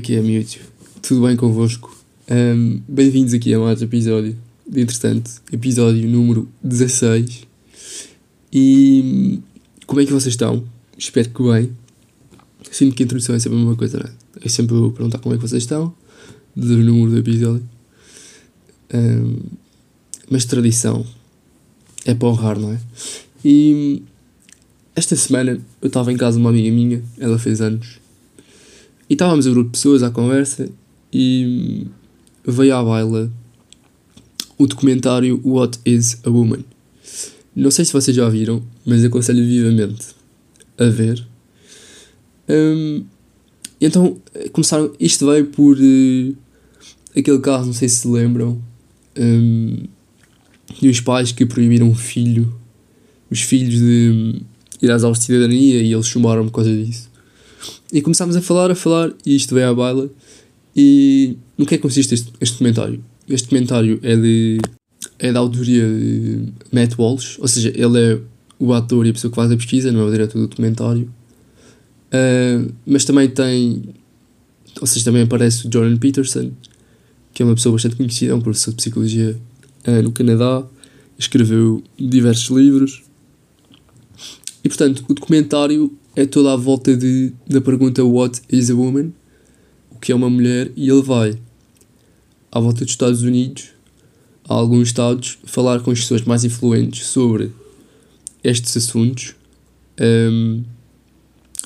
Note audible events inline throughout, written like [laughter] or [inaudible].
que é, miúdos? Tudo bem convosco? Um, Bem-vindos aqui a mais episódio de Entretanto, episódio número 16. E como é que vocês estão? Espero que bem. Sinto que a introdução é sempre a mesma coisa, não é? É sempre perguntar como é que vocês estão, do número do episódio. Um, mas tradição é para honrar, não é? E esta semana eu estava em casa de uma amiga minha, ela fez anos, e estávamos a grupo de pessoas à conversa e veio à baila o documentário What is a Woman. Não sei se vocês já viram, mas aconselho vivamente a ver. Um, então, começaram. Isto veio por uh, aquele caso, não sei se se lembram, um, de os pais que proibiram o filho, os filhos de ir às aulas de cidadania e eles chumaram por causa disso. E começámos a falar, a falar, e isto veio à baila. E no que é que consiste este, este documentário? Este documentário é de é da autoria de Matt Walsh, ou seja, ele é o ator e a pessoa que faz a pesquisa, não é o diretor do documentário. Uh, mas também tem, ou seja, também aparece o Jordan Peterson, que é uma pessoa bastante conhecida, é um professor de psicologia uh, no Canadá, escreveu diversos livros. E portanto, o documentário é toda à volta de, da pergunta What is a woman? O que é uma mulher? E ele vai à volta dos Estados Unidos, a alguns estados, falar com as pessoas mais influentes sobre estes assuntos. Um,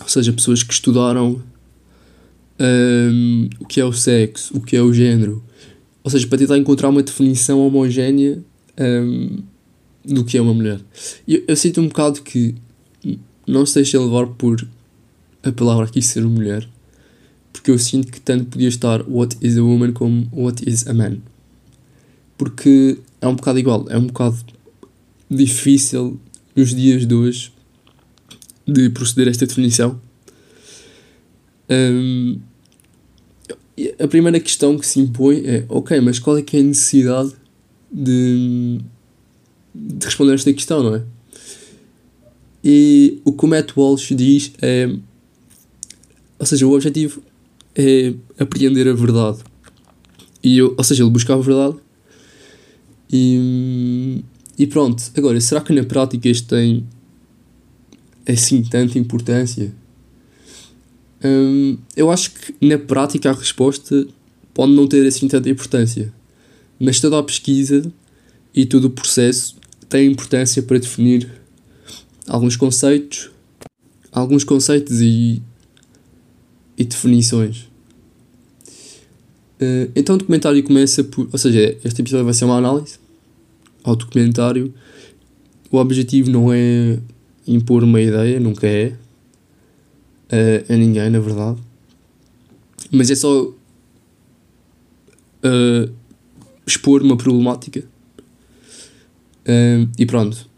ou seja, pessoas que estudaram um, o que é o sexo, o que é o género. Ou seja, para tentar encontrar uma definição homogénea um, do que é uma mulher. Eu, eu sinto um bocado que não se deixem levar por a palavra aqui ser mulher, porque eu sinto que tanto podia estar what is a woman como what is a man. Porque é um bocado igual, é um bocado difícil nos dias de hoje de proceder a esta definição. Um, a primeira questão que se impõe é: ok, mas qual é que é a necessidade de, de responder a esta questão, não é? E o que o Matt Walsh diz é. Ou seja, o objetivo é apreender a verdade. E eu, ou seja, ele buscava a verdade. E, e pronto. Agora, será que na prática isto tem assim tanta importância? Hum, eu acho que na prática a resposta pode não ter assim tanta importância. Mas toda a pesquisa e todo o processo tem importância para definir alguns conceitos, alguns conceitos e, e definições. Uh, então o documentário começa por. Ou seja, este episódio vai ser uma análise ao documentário. O objetivo não é impor uma ideia, nunca é. Uh, a ninguém, na verdade. Mas é só. Uh, expor uma problemática. e pronto.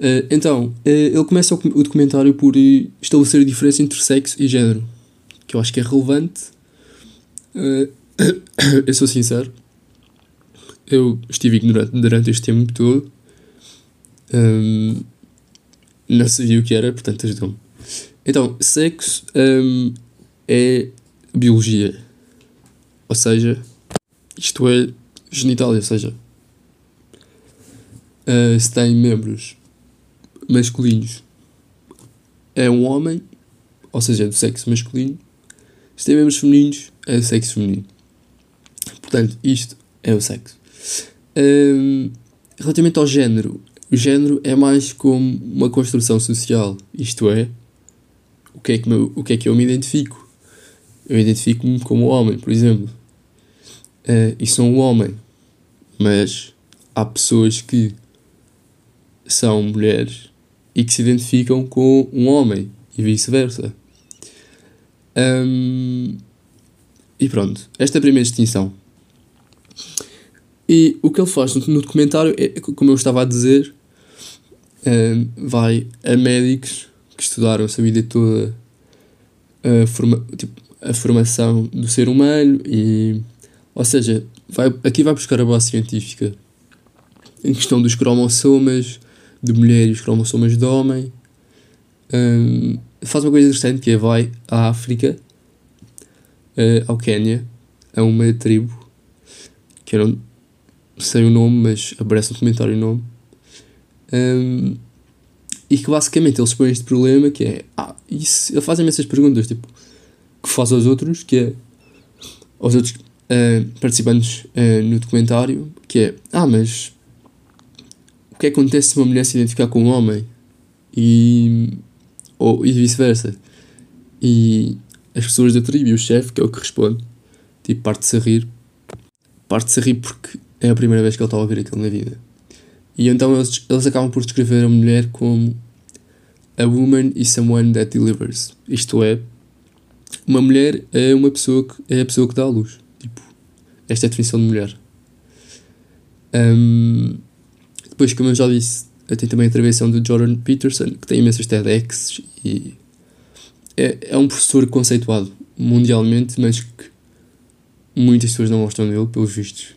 Uh, então, uh, ele começa o, documentário por estabelecer a diferença entre sexo e género, que eu acho que é relevante. Uh, [coughs] eu sou sincero, eu estive ignorante durante este tempo todo, um, não sabia o que era, portanto ajudou-me. Então, sexo um, é biologia, ou seja, isto é genital, ou seja, se tem membros masculinos é um homem, ou seja, é do sexo masculino. Se tem membros femininos, é do sexo feminino. Portanto, isto é o sexo. Um, relativamente ao género, o género é mais como uma construção social, isto é, o que é que, o que, é que eu me identifico? Eu identifico-me como homem, por exemplo. Uh, e sou um homem, mas há pessoas que são mulheres e que se identificam com um homem e vice-versa. Um, e pronto, esta é a primeira distinção. E o que ele faz no documentário é, como eu estava a dizer, um, vai a médicos que estudaram a sua vida toda a, forma, tipo, a formação do ser humano e ou seja, vai, aqui vai buscar a base científica em questão dos cromossomas, de mulher e os cromossomas de homem. Um, faz uma coisa interessante que é vai à África uh, ao Quénia, a uma tribo, que eu não sei o nome, mas aparece no comentário o nome, um, e que basicamente eles põem este problema que é, ah, isso, eles fazem essas perguntas, tipo, que faz aos outros, que é, aos outros uh, participantes uh, no documentário, que é, ah, mas que acontece se uma mulher se identificar com um homem? E, ou, e vice-versa. E as pessoas da tribo e o chefe, que é o que responde, tipo, parte-se a rir. Parte-se a rir porque é a primeira vez que ele está a ouvir aquilo na vida. E então eles, eles acabam por descrever a mulher como a woman is someone that delivers. Isto é, uma mulher é uma pessoa que é a pessoa que dá a luz. Tipo, esta é a definição de mulher. Um, depois, como eu já disse, tem também a intervenção do Jordan Peterson, que tem imensas TEDx e é, é um professor conceituado mundialmente, mas que muitas pessoas não gostam dele, pelos vistos.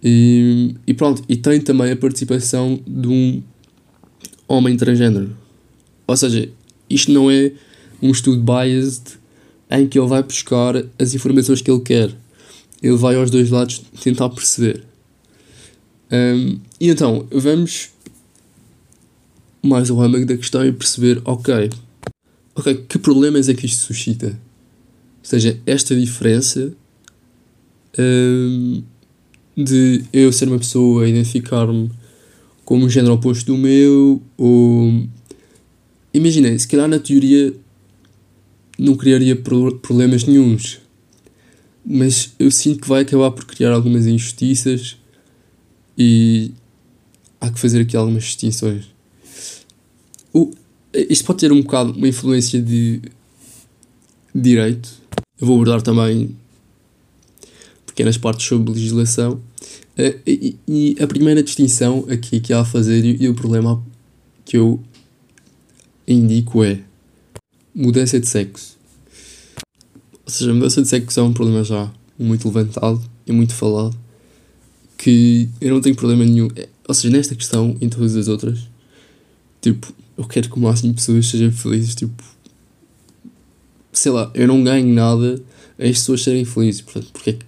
E, e pronto, e tem também a participação de um homem transgênero. Ou seja, isto não é um estudo biased em que ele vai buscar as informações que ele quer. Ele vai aos dois lados tentar perceber. Um, e então, vamos mais ao âmago da questão e perceber, ok, ok, que problemas é que isto suscita? Ou seja, esta diferença um, de eu ser uma pessoa, identificar-me como um género oposto do meu, ou. Imaginem, se calhar na teoria não criaria problemas nenhums, mas eu sinto que vai acabar por criar algumas injustiças e há que fazer aqui algumas distinções. O, isto pode ter um bocado uma influência de direito. Eu vou abordar também pequenas partes sobre legislação. Uh, e, e, a primeira distinção aqui que há a fazer e, e o problema que eu indico é mudança de sexo. Ou seja, a mudança de sexo é um problema já muito levantado e muito falado que eu não tenho problema nenhum. É, ou seja, nesta questão, em todas as outras, tipo, eu quero que o máximo de pessoas sejam felizes, tipo, sei lá, eu não ganho nada as pessoas serem felizes, portanto, porque é que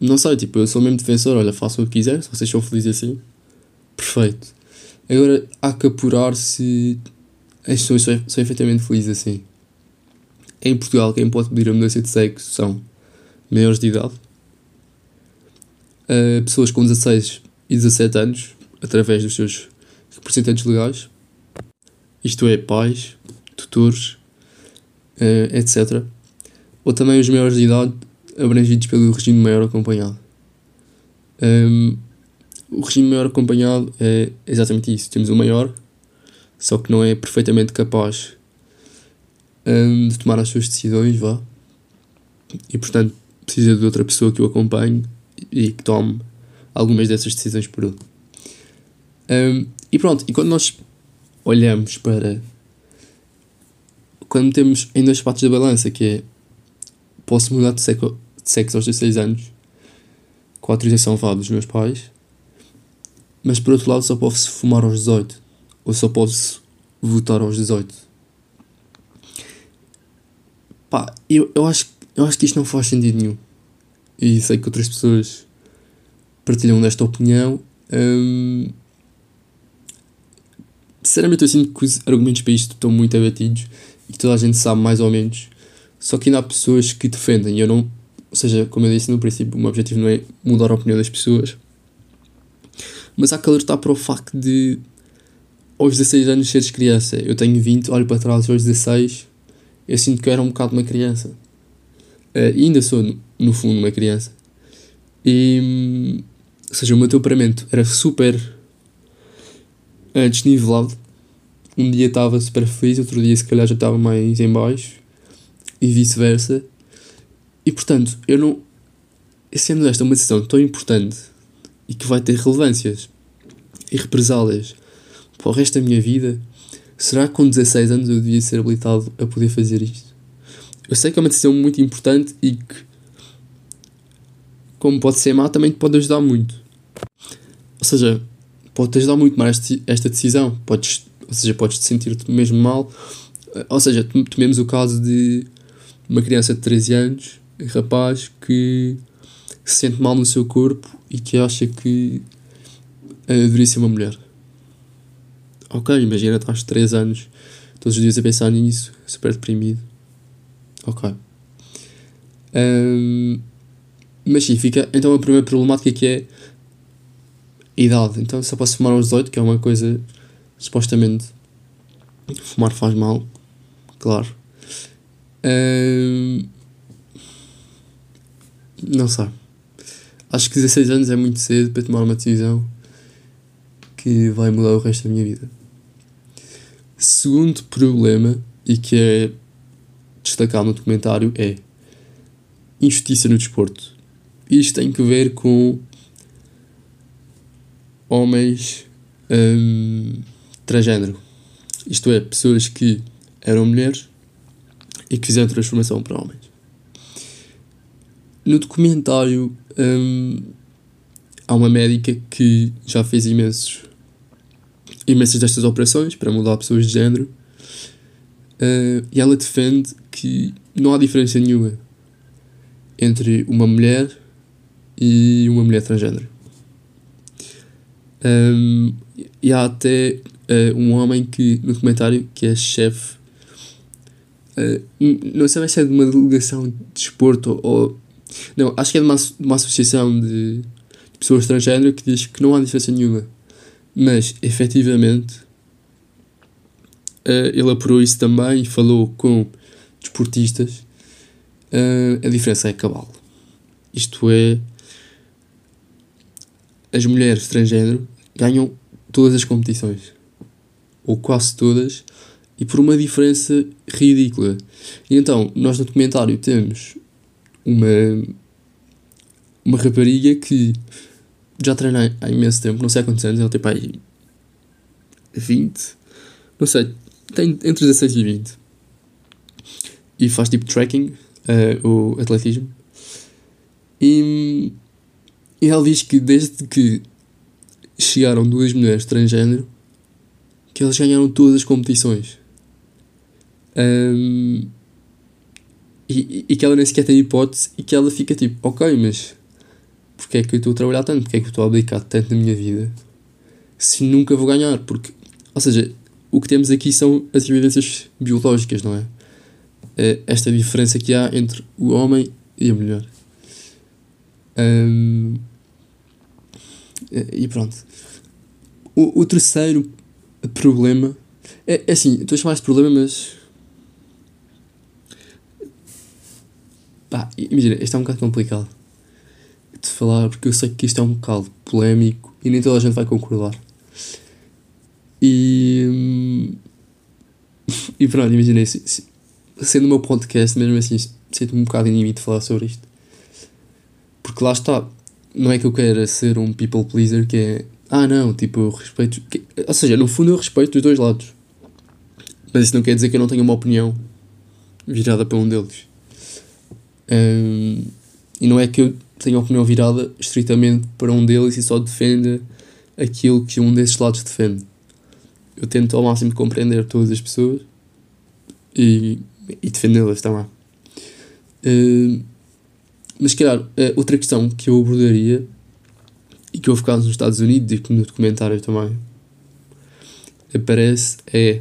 não sei, tipo, eu sou mesmo defensor, olha, façam o que quiser, se vocês são felizes assim, perfeito. Agora, há que apurar se as pessoas são, são efetivamente felizes assim. Em Portugal, quem pode pedir a mudança de sexo são maiores de idade, uh, pessoas com 16 e 17 anos, através dos seus representantes legais, isto é, pais, tutores, uh, etc. Ou também os maiores de idade abrangidos pelo regime maior acompanhado. Um, o regime maior acompanhado é exatamente isso. Temos o maior, só que não é perfeitamente capaz um, de tomar as suas decisões, vá. E portanto precisa de outra pessoa que o acompanhe e que tome algumas dessas decisões por ele. Um, e pronto, e quando nós olhamos para. Quando temos em dois partes da balança, que é posso mudar de sexo, de sexo aos 16 anos com a autorização vá dos meus pais, mas por outro lado só posso fumar aos 18 ou só posso votar aos 18. Pá, eu, eu, acho, eu acho que isto não faz sentido nenhum. E sei que outras pessoas partilham desta opinião. Hum, sinceramente, eu sinto que os argumentos para isto estão muito abatidos e que toda a gente sabe mais ou menos só que ainda há pessoas que defendem, eu não. Ou seja, como eu disse no princípio, o meu objetivo não é mudar a opinião das pessoas, mas há que alertar para o facto de aos 16 anos seres criança. Eu tenho 20, olho para trás aos 16, eu sinto que eu era um bocado uma criança. Uh, ainda sou, no, no, fundo, uma criança. E, ou seja, o meu temperamento era super uh, desnivelado. Um dia estava super feliz, outro dia se calhar já estava mais em baixo e vice-versa. E portanto, eu não. Sendo esta uma decisão tão importante e que vai ter relevâncias e represálias para o resto da minha vida, será que com 16 anos eu devia ser habilitado a poder fazer isto? Eu sei que é uma decisão muito importante e que, como pode ser má, também te pode ajudar muito. Ou seja, pode-te ajudar muito mais esta decisão. Podes, ou seja, podes te sentir-te mesmo mal. Ou seja, tomemos o caso de uma criança de 13 anos, rapaz, que se sente mal no seu corpo e que acha que uh, deveria ser uma mulher. Ok, imagina, estás de 3 anos, todos os dias a pensar nisso, super deprimido. Ok. Um, mas sim, fica então a primeira problemática que é idade. Então só posso fumar aos 18, que é uma coisa supostamente fumar faz mal, claro. Não sei. Acho que 16 anos é muito cedo para tomar uma decisão que vai mudar o resto da minha vida. Segundo problema, e que é destacado no documentário, é injustiça no desporto. Isto tem que ver com homens um, transgênero. Isto é, pessoas que eram mulheres e que fizeram transformação para homens. No documentário um, há uma médica que já fez imensos, imensas destas operações para mudar pessoas de género uh, e ela defende que não há diferença nenhuma entre uma mulher e uma mulher transgênero. Um, e há até uh, um homem que, no documentário, que é chefe, uh, não sei se é de uma delegação de desporto ou. Não, acho que é de uma, de uma associação de, de pessoas transgênero que diz que não há diferença nenhuma. Mas, efetivamente, uh, ele apurou isso também e falou com desportistas. a diferença é cabal. Isto é, as mulheres transgênero ganham todas as competições, ou quase todas, e por uma diferença ridícula. E então, nós no documentário temos uma, uma rapariga que já treina há imenso tempo, não sei há quantos anos, ela tem para aí 20, não sei, tem entre 16 e 20. E faz tipo tracking, uh, o atletismo. E, e ela diz que desde que chegaram duas mulheres transgênero, que elas ganharam todas as competições. Um, e, e que ela nem sequer tem hipótese e que ela fica tipo, ok, mas porque é que eu estou a trabalhar tanto? Porque é que eu estou a abdicar tanto na minha vida se nunca vou ganhar? Porque, ou seja, o que temos aqui são as evidências biológicas, não é? é esta diferença que há entre o homem e a mulher. Um, e pronto. O, o terceiro problema é, é assim, estou a chamar de problema, mas. Pá, imagina, este é um bocado complicado de falar porque eu sei que isto é um bocado polémico e nem toda a gente vai concordar. E. E pronto, imagina, sendo o meu podcast, mesmo assim, sinto-me um bocado inimigo de falar sobre isto. Porque lá está, não é que eu queira ser um people pleaser que é. Ah, não, tipo, eu respeito. Que, ou seja, no fundo eu respeito os dois lados. Mas isso não quer dizer que eu não tenha uma opinião virada para um deles. Um, e não é que eu tenha uma opinião virada estritamente para um deles e só defenda aquilo que um desses lados defende. Eu tento ao máximo compreender todas as pessoas e, e defendê-las também. Um, mas, calhar, outra questão que eu abordaria e que houve casos nos Estados Unidos e que no documentário também aparece é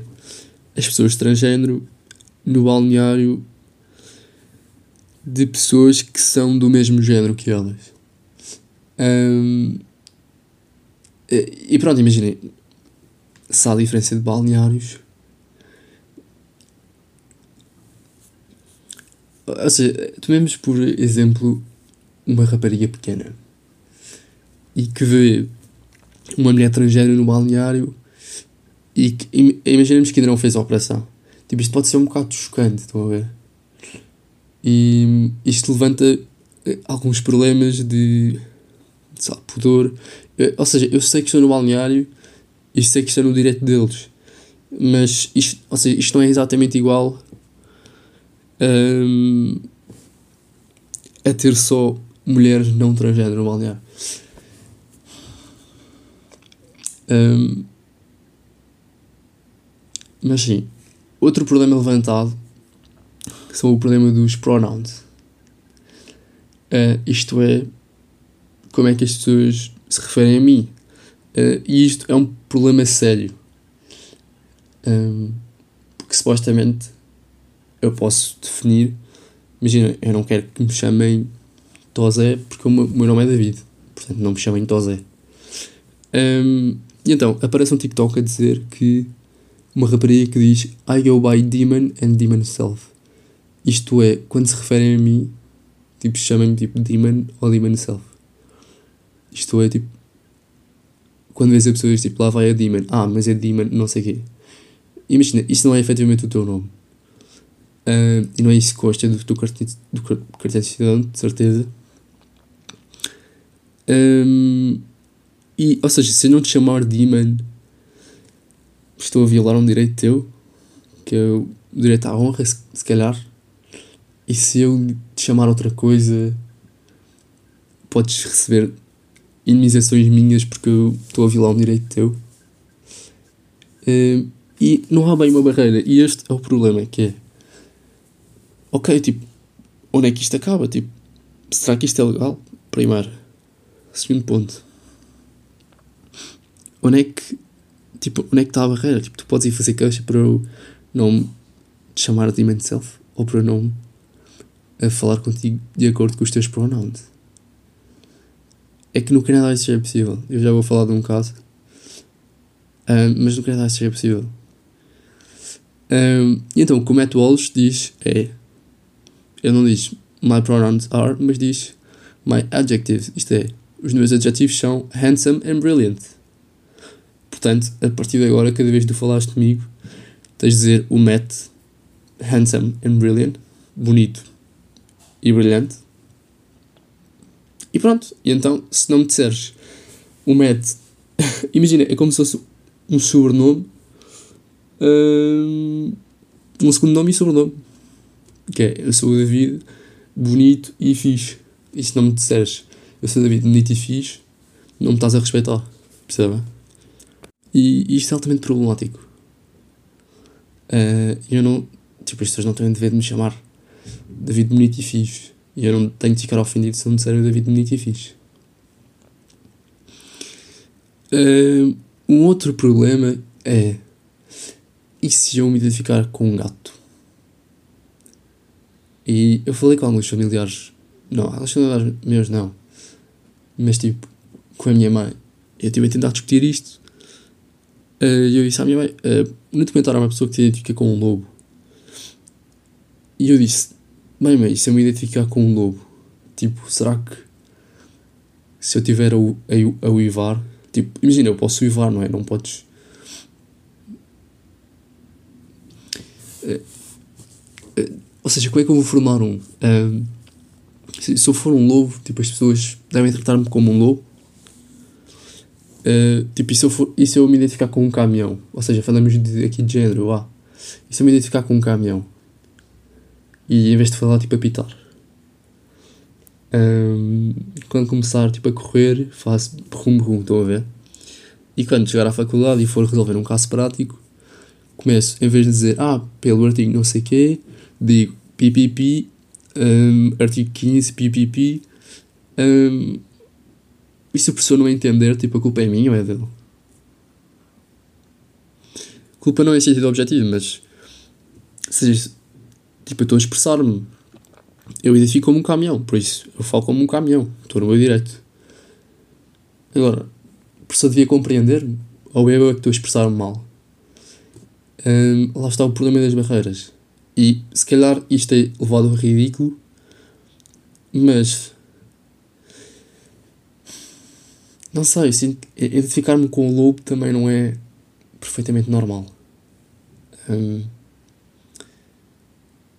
as pessoas transgênero no balneário de pessoas que são do mesmo género que elas. Um, e pronto, imaginem, se há diferença de balneários, Ou seja, tomemos por exemplo uma rapariga pequena e que vê uma mulher transgênero no balneário e que, imaginemos que ainda não fez a operação. Tipo, isto pode ser um bocado chocante, estão a ver? E isto levanta eh, alguns problemas de, de pudor. Ou seja, eu sei que estou no balneário e sei que estou no direito deles, mas isto, ou seja, isto não é exatamente igual um, a ter só mulheres não transgênero no balneário. Um, mas sim, outro problema levantado são o problema dos pronouns. Uh, isto é, como é que as pessoas se referem a mim. Uh, e isto é um problema sério. Um, porque supostamente eu posso definir. Imagina, eu não quero que me chamem Tosé porque o meu, o meu nome é David. Portanto, não me chamem Tosé. Um, e então, aparece um TikTok a dizer que uma rapariga que diz I go by demon and demon self. Isto é, quando se referem a mim, tipo, chamem-me tipo demon ou demon self. Isto é, tipo, quando vês a pessoa diz tipo, lá vai a demon, ah, mas é demon, não sei o quê. Imagina, isto não é efetivamente o teu nome. Uh, e não é isso que consta do cartão, do cartão de cidadão, de certeza. Um, e, ou seja, se eu não te chamar Demon, estou a violar um direito teu, que é o direito à honra, se, se calhar. E se eu te chamar outra coisa, podes receber indemnizações minhas porque eu estou a violar um direito teu. Um, e não há bem uma barreira. E este é o problema, que é... Ok, tipo, onde é que isto acaba? Tipo, será que isto é legal? Primeiro. Segundo ponto. Onde é que... Tipo, onde é que está a barreira? Tipo, tu podes ir fazer queixa para eu não te chamar de Demon Self ou para eu não a falar contigo de acordo com os teus pronouns. É que no Canadá isso já é possível. Eu já vou falar de um caso. Um, mas no Canadá isso já é possível. Um, então, o que o Matt Walsh diz é. Ele não diz my pronouns are, mas diz my adjectives. Isto é, os meus adjetivos são handsome and brilliant. Portanto, a partir de agora, cada vez que tu falaste comigo, tens de dizer o Matt handsome and brilliant, bonito e brilhante. E pronto, e então, se não me disseres o Matt, [laughs] imagina, é como se fosse um sobrenome, um, um segundo nome e sobrenome. Que é, eu sou o David, bonito e fixe. E se não me disseres, eu sou o David, bonito e fixe, não me estás a respeitar, percebe? E isto é altamente problemático. Uh, eu não, tipo, as pessoas não têm o dever de me chamar David bonito e fixe. E eu não tenho de ficar ofendido se não me disserem David bonito e fixe. Uh, um outro problema é. E se eu me identificar com um gato? E eu falei com alguns familiares. Não, alguns familiares meus não. Mas tipo, com a minha mãe. Eu estive a tentar discutir isto. E uh, eu disse à minha mãe: uh, no documentário há uma pessoa que se identifica com um lobo. E eu disse: Bem, mas se eu me identificar com um lobo, tipo, será que se eu tiver a, a, a uivar, tipo, imagina, eu posso uivar, não é? Não podes. Uh, ou seja, como é que eu vou formar um? Uh, se, se, eu for um lobo, tipo, as pessoas devem tratar-me como um lobo. tipo, e se, eu for, e se eu me identificar com um caminhão? Ou seja, falamos de, aqui de género, ah, e se eu me identificar com um caminhão? E em vez de falar, tipo, a pitar. Um, quando começar, tipo, a correr, faço rum-rum, estão a ver? E quando chegar à faculdade e for resolver um caso prático, começo, em vez de dizer, ah, pelo artigo não sei quê, digo pipipi, um, artigo 15, pipipi. Um, e se o professor não entender, tipo, a culpa é minha ou é dele? A culpa não é sentido objetivo, mas... Seja, Tipo, eu estou a expressar-me. Eu identifico como um caminhão, por isso eu falo como um caminhão. Estou no meu direito. Agora, a pessoa devia compreender-me? Ou eu é que estou a expressar-me mal? Um, lá está o problema das barreiras. E se calhar isto é levado ao ridículo, mas. Não sei, identificar-me com o lobo também não é perfeitamente normal. Um,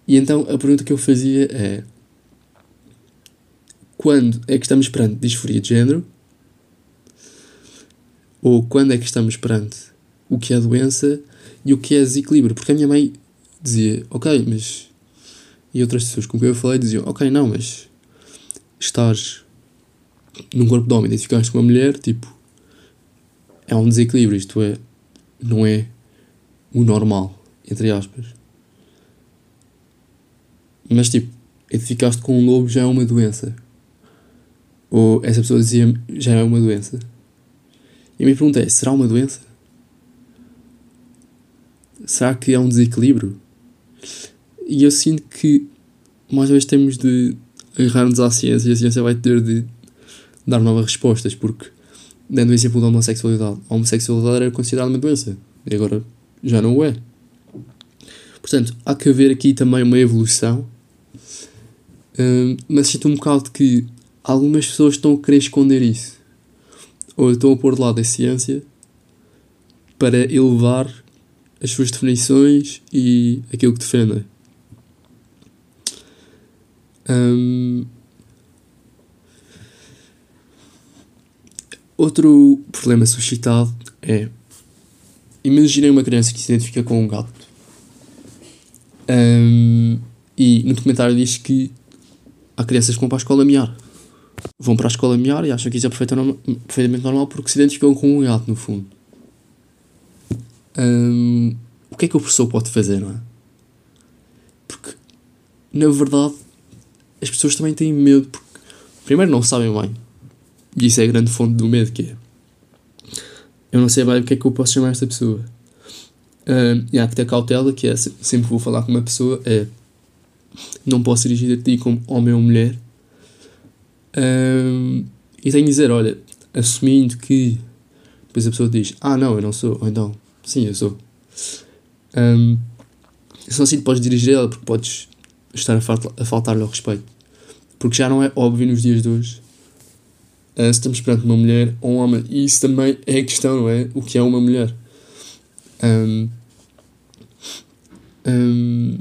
e então a pergunta que eu fazia é: quando é que estamos perante disforia de género? Ou quando é que estamos perante o que é doença e o que é desequilíbrio? Porque a minha mãe dizia: Ok, mas. E outras pessoas com quem eu falei diziam: Ok, não, mas. Estás num corpo de homem, identificaste com uma mulher, tipo. É um desequilíbrio, isto é. Não é o normal, entre aspas. Mas tipo, identificaste com um lobo já é uma doença. Ou essa pessoa dizia já é uma doença. E a minha pergunta é: será uma doença? Será que é um desequilíbrio? E eu sinto que mais uma vez temos de agarrar-nos à ciência e a ciência vai ter de dar novas respostas, porque, dando o exemplo da homossexualidade, a homossexualidade era considerada uma doença e agora já não é. Portanto, há que haver aqui também uma evolução, hum, mas sinto um bocado que algumas pessoas estão a querer esconder isso, ou estão a pôr de lado a ciência para elevar as suas definições e aquilo que defendem. Um, outro problema suscitado é imaginem uma criança que se identifica com um gato. Um, e no documentário diz que há crianças que vão para a escola miar. Vão para a escola miar e acham que isso é perfeitamente normal porque se identificam com um gato no fundo. Um, o que é que o professor pode fazer, não é? Porque, na verdade, as pessoas também têm medo, porque, primeiro, não sabem bem. E isso é a grande fonte do medo, que é... Eu não sei bem o que é que eu posso chamar esta pessoa. Um, e há que ter cautela, que é, sempre vou falar com uma pessoa, é... Não posso dirigir a ti como homem ou mulher. Um, e tenho que dizer, olha, assumindo que... Depois a pessoa diz, ah, não, eu não sou. Ou então, sim, eu sou. Um, só assim podes dirigir ela, porque podes estar a, falta, a faltar-lhe ao respeito. Porque já não é óbvio nos dias de hoje uh, se estamos perante uma mulher ou um homem. E isso também é a questão, não é? O que é uma mulher? Um, um,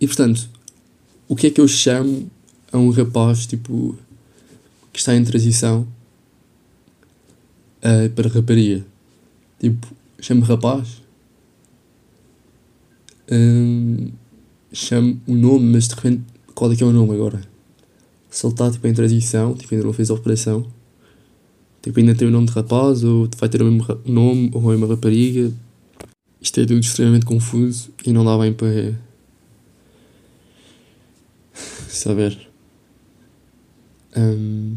e portanto, o que é que eu chamo a um rapaz tipo que está em transição uh, para rapariga? Tipo, chamo rapaz? Hum, chamo o nome, mas de repente, qual é que é o nome agora? Se ele está tipo, em transição, tipo, ainda não fez a operação, tipo, ainda tem o nome de rapaz, ou vai ter o mesmo nome, ou é uma rapariga. Isto é tudo extremamente confuso e não dá bem para [laughs] saber. Um,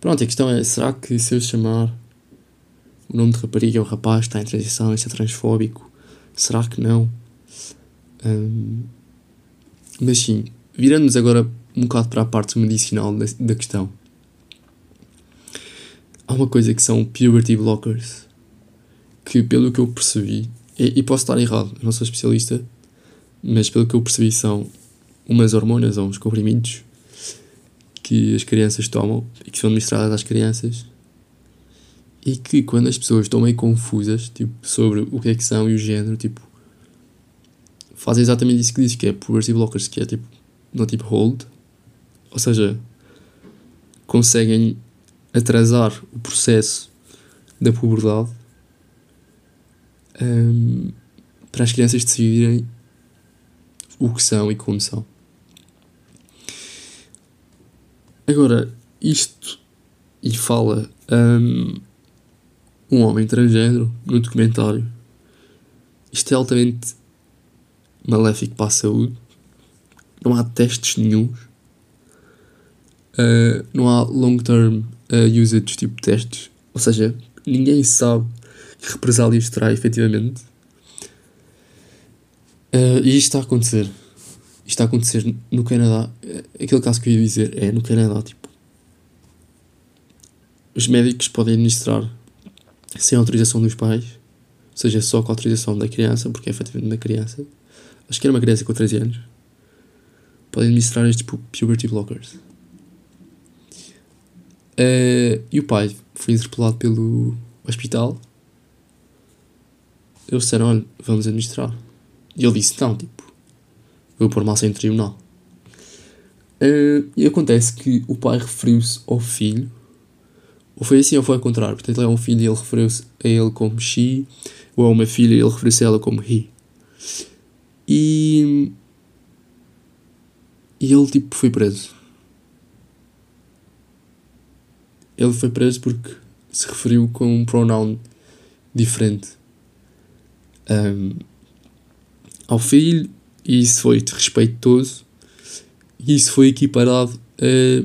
pronto, a questão é: será que se eu chamar o nome de rapariga é o rapaz, está em transição, isso é transfóbico? Será que não? Mas sim, virando-nos agora um bocado para a parte medicinal da, da questão. Há uma coisa que são puberty blockers, que pelo que eu percebi, e, e posso estar errado, não sou especialista, mas pelo que eu percebi são umas hormonas ou uns comprimidos que as crianças tomam e que são administradas às crianças e que quando as pessoas estão meio confusas tipo, sobre o que é que são e o género, tipo, fazem exatamente isso que diz, que é puberty blockers, que é tipo, no tipo hold, ou seja, conseguem atrasar o processo da puberdade um, para as crianças decidirem o que são e como são. Agora, isto e fala um, um homem transgênero no documentário. Isto é altamente maléfico para a saúde. Não há testes nenhums. Uh, não há long-term uh, usage tipo testes. Ou seja, ninguém sabe que represálias terá efetivamente. Uh, e isto está a acontecer. Isto está a acontecer no Canadá. Aquele caso que eu ia dizer é no Canadá, tipo. Os médicos podem administrar sem autorização dos pais, ou seja, só com a autorização da criança, porque é efetivamente uma criança, acho que era uma criança com 13 anos, podem administrar estes puberty blockers. Uh, e o pai foi interpelado pelo hospital. Eles disseram: olha, vamos administrar. E ele disse: não, tipo, vou pôr massa em tribunal. Uh, e acontece que o pai referiu-se ao filho ou foi assim ou foi ao contrário. Portanto, ele é um filho e ele referiu-se a ele como she, ou é uma filha e ele referiu-se a ela como he. E. E ele, tipo, foi preso. Ele foi preso porque se referiu com um pronoun diferente um, ao filho e isso foi desrespeitoso e isso foi equiparado a,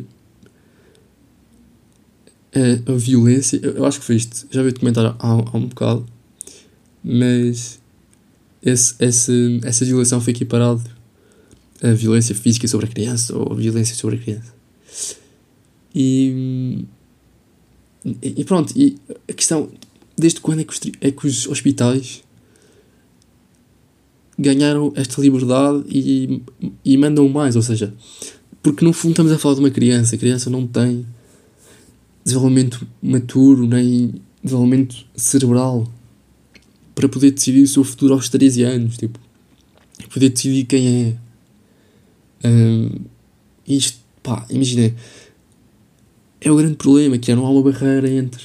a, a violência. Eu, acho que foi isto, já vi o documentário há, há um bocado, mas esse, esse, essa violação foi equiparada a violência física sobre a criança ou a violência sobre a criança. E, e pronto, e a questão, desde quando é que os, é que os hospitais ganharam esta liberdade e, e mandam mais, ou seja, porque no fundo estamos a falar de uma criança, a criança não tem desenvolvimento maturo nem desenvolvimento cerebral para poder decidir o seu futuro aos 13 anos, tipo, poder decidir quem é. Um, isto, pá, imagina, é o grande problema, que é não há uma barreira entre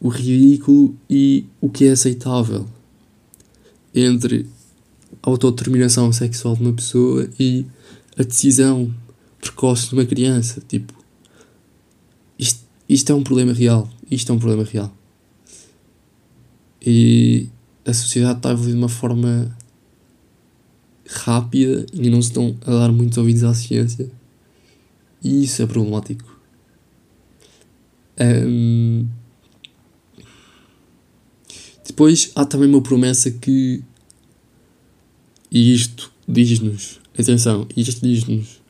o ridículo e o que é aceitável. Entre a autodeterminação sexual de uma pessoa e a decisão precoce de uma criança. Tipo, isto, isto é um problema real. Isto é um problema real. E a sociedade está a evoluir de uma forma rápida e não se estão a dar muitos ouvidos à ciência. E isso é problemático. Um, depois há também uma promessa que. E isto diz-nos. Atenção, isto diz-nos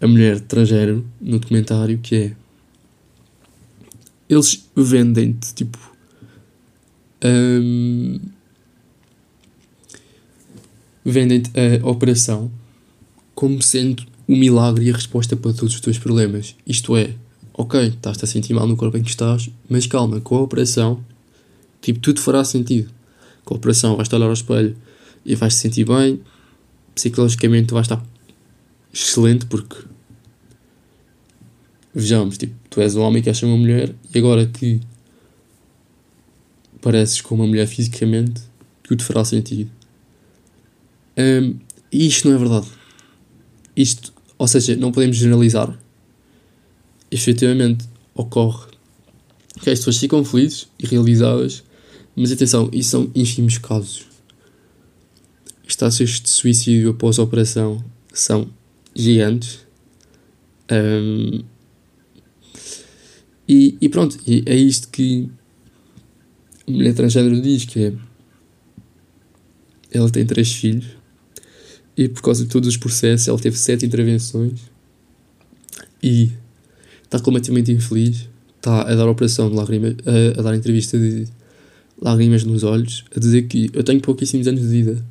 a mulher transgénero no documentário que é. Eles vendem-te tipo. Um, vendem-te a operação como sendo o milagre e a resposta para todos os teus problemas. Isto é, ok, estás-te a sentir mal no corpo em que estás, mas calma, com a operação, tipo, tudo fará sentido. Com a operação vais-te olhar ao espelho e vais-te sentir bem, psicologicamente vais estar excelente porque vejamos, tipo, tu és um homem que acha uma mulher e agora que pareces com uma mulher fisicamente, tudo fará sentido. Um, e isto não é verdade. Isto, ou seja, não podemos generalizar. Efetivamente ocorre que as pessoas ficam felizes e realizadas, mas atenção, isso são ínfimos casos. As taxas de suicídio após a operação são gigantes. Um, e, e pronto, é isto que mulher transgênero diz que é ela tem três filhos e por causa de todos os processos ela teve sete intervenções e está completamente infeliz. Está a dar operação de lágrimas, a, a dar entrevista de lágrimas nos olhos, a dizer que eu tenho pouquíssimos anos de vida.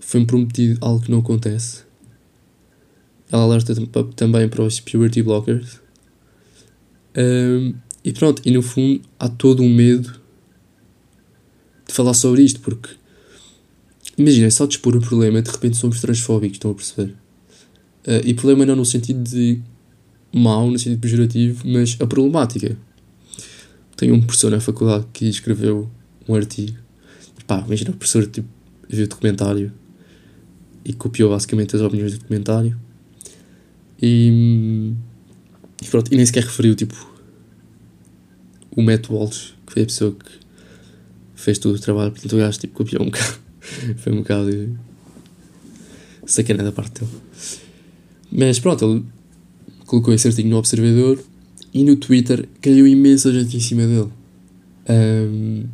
Foi-me prometido algo que não acontece. Ela alerta também para os puberty blockers. Um, e pronto, e no fundo há todo um medo falar sobre isto, porque Imagina, só de expor o problema, de repente somos transfóbicos, estão a perceber? Uh, e problema não no sentido de mau, no sentido pejorativo, mas a problemática. Tenho um professor na faculdade que escreveu um artigo. Pá, imagina, o professor tipo, viu o documentário e copiou basicamente as opiniões do documentário. E, e pronto, e nem sequer referiu tipo o Matt Walsh, que foi a pessoa que fez todo o trabalho, portanto o gajo tipo, copiou um bocado. [laughs] Foi um bocado sacana da parte dele. Mas pronto, ele colocou esse artigo no Observador e no Twitter caiu imensa gente em cima dele. Um,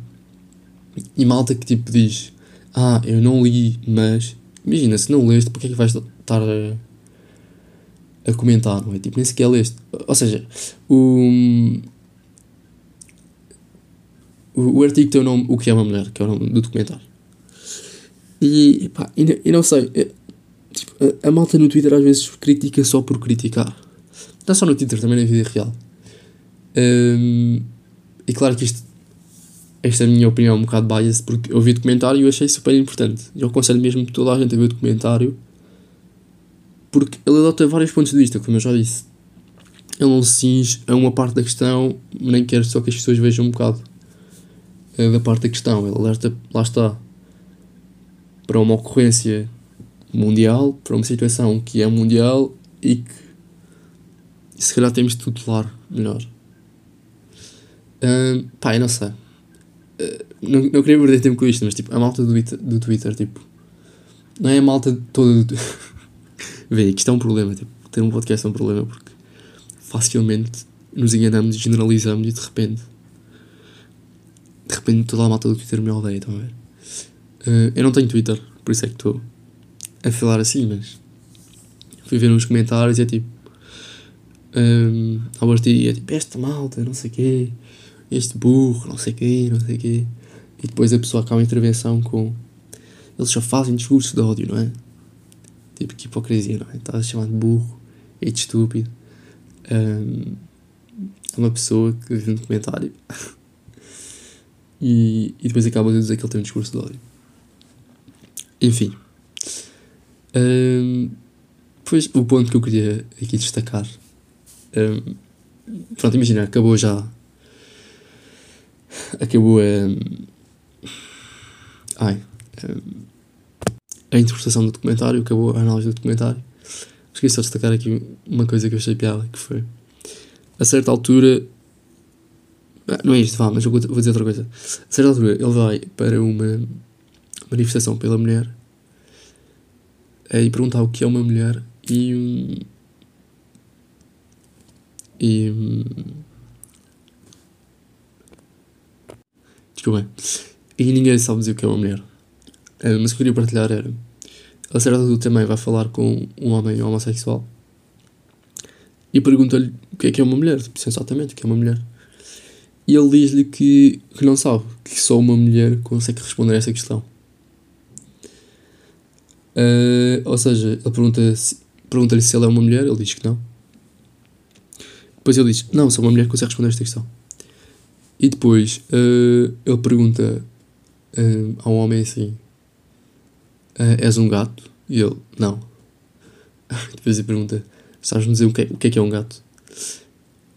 e malta que tipo diz: Ah, eu não li, mas. Imagina, se não leste, porque é que vais estar a, a comentar, não é? Tipo, nem sequer leste. Ou seja, o. O, artigo tem o nome O que é uma mulher, que é o nome do documentário. E, pá, e, e não sei, é, tipo, a, a, malta no Twitter às vezes critica só por criticar. Não só no Twitter, também na vida real. Um, e claro que isto, esta é a minha opinião um bocado biased, porque eu vi o documentário e achei super importante. Eu aconselho mesmo toda a gente a ver o documentário, porque ele adota vários pontos de vista, como eu já disse. Ele não se cinge a uma parte da questão, nem quer só que as pessoas vejam um bocado da parte da questão. Ele alerta, lá está, para uma ocorrência mundial, para uma situação que é mundial e que e se calhar temos de tutelar melhor. Uh, pá, eu não sei. Uh, não, não queria perder tempo com isto, mas tipo, a malta do, do Twitter, tipo, não é a malta toda. [laughs] Vê, que isto é um problema. Tipo, ter um podcast é um problema porque facilmente nos enganamos e generalizamos e de repente. De repente toda a malta do Twitter me odeia, estão a ver? Uh, eu não tenho Twitter, por isso é que estou a falar assim, mas fui ver uns comentários e é tipo. Um, partir é tipo, esta malta, não sei o quê, este burro, não sei o quê, não sei o quê. E depois a pessoa acaba a intervenção com. Eles só fazem discurso de ódio, não é? Tipo, que hipocrisia, não é? Estás a chamar de burro e de estúpido. Um, é uma pessoa que vive no comentário [laughs] e, e depois acaba de dizer que ele tem um discurso de ódio. Enfim. Um, pois o ponto que eu queria aqui destacar. Um, pronto, imagina, acabou já. Acabou a. Ai. a interpretação do documentário, acabou a análise do documentário. Esqueci só de destacar aqui uma coisa que eu achei piada, que foi. A certa altura. Ah, não é isto, vá, mas eu vou dizer outra coisa. A certa altura ele vai para uma manifestação pela mulher e perguntar o que é uma mulher e. E. Desculpa. E ninguém sabe dizer o que é uma mulher. Uh, mas o que eu queria partilhar era. A certa altura também vai falar com um homem homossexual e pergunta-lhe o que é que é uma mulher, tipo, sensatamente, o que é uma mulher. E ele diz-lhe que, que não sabe, que só uma mulher consegue responder a essa questão. Uh, ou seja, ele pergunta-lhe se, pergunta se ele é uma mulher, ele diz que não. Depois ele diz: Não, sou uma mulher consegue responder a esta questão. E depois uh, ele pergunta uh, a um homem assim: És um gato? E ele: Não. [laughs] depois ele pergunta: Sabes-me dizer o que, é, o que é que é um gato?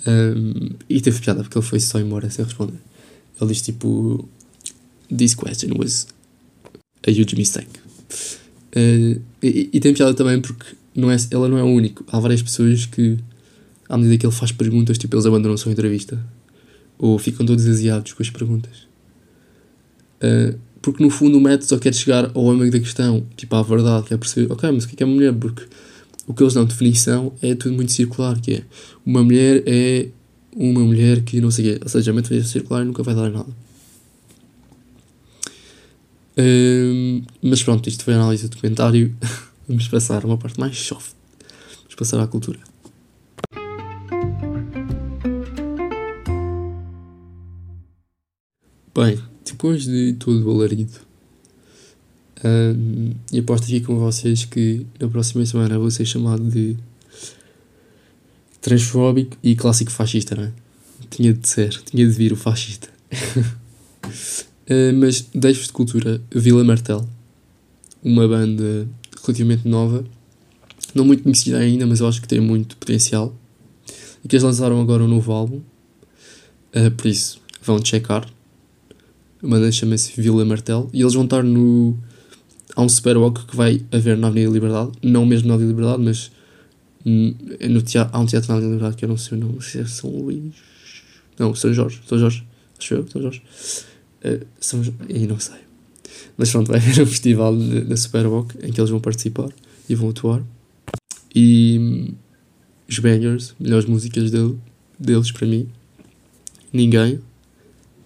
Um, e teve piada porque ele foi só embora sem responder. Ele diz tipo: This question was a huge mistake. Uh, e, e, tem piada também porque não é, ela não é o único. Há várias pessoas que, à medida que ele faz perguntas, tipo, eles abandonam a sua entrevista. Ou ficam todos aziados com as perguntas. Uh, porque no fundo o método só quer chegar ao âmago da questão, tipo, à verdade, quer perceber, ok, mas o que é, é mulher? Porque o que eles dão definição é tudo muito circular, que é uma mulher é uma mulher que não sei o quê. Ou seja, a metodologia circular nunca vai dar nada. Um, mas pronto, isto foi a análise do documentário. [laughs] Vamos passar a uma parte mais soft. Vamos passar à cultura. Bem, depois de todo o alarido, um, e aposto aqui com vocês que na próxima semana vou ser chamado de transfóbico e clássico fascista, não é? Tinha de ser, tinha de vir o fascista. [laughs] Uh, mas deixo de cultura Vila Martel, uma banda relativamente nova, não muito conhecida ainda, mas eu acho que tem muito potencial. E que eles lançaram agora um novo álbum, uh, por isso vão checar. A banda chama-se Vila Martel e eles vão estar no. Há um super rock que vai haver na Avenida Liberdade, não mesmo na Avenida Liberdade, mas no teatro, há um teatro na Avenida Liberdade que eu não sei o nome, se é São Luís. Não, São Jorge, São Jorge, acho eu, São Jorge. Uh, são, e não sei. Mas pronto, vai [laughs] haver um festival da Superboc em que eles vão participar e vão atuar. E hum, os bangers, melhores músicas dele, deles para mim, ninguém.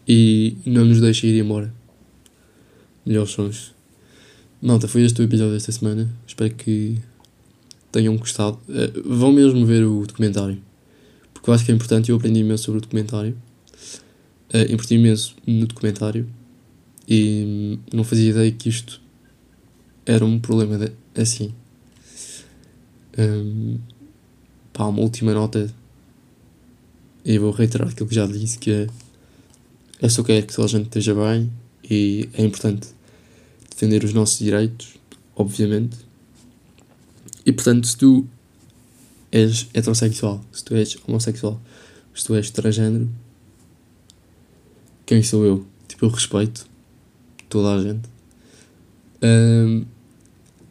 E não nos deixe ir embora. Melhores sons. Malta, foi este o episódio desta semana. Espero que tenham gostado. Uh, vão mesmo ver o documentário. Porque eu acho que é importante eu aprendi imenso sobre o documentário uh, inverti imenso no documentário e não fazia ideia que isto era um problema de, assim. Um, pá, uma última nota e vou reiterar aquilo que já disse que é eu só quero que toda a gente esteja bem e é importante defender os nossos direitos, obviamente. E portanto, se tu és heterossexual, se tu és homossexual, se tu és transgênero, quem sou eu? Tipo, eu respeito toda a gente. Um,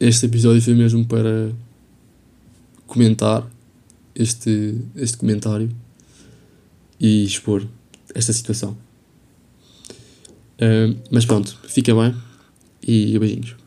este episódio foi mesmo para comentar este, este comentário e expor esta situação. Um, mas pronto, fica bem e beijinhos.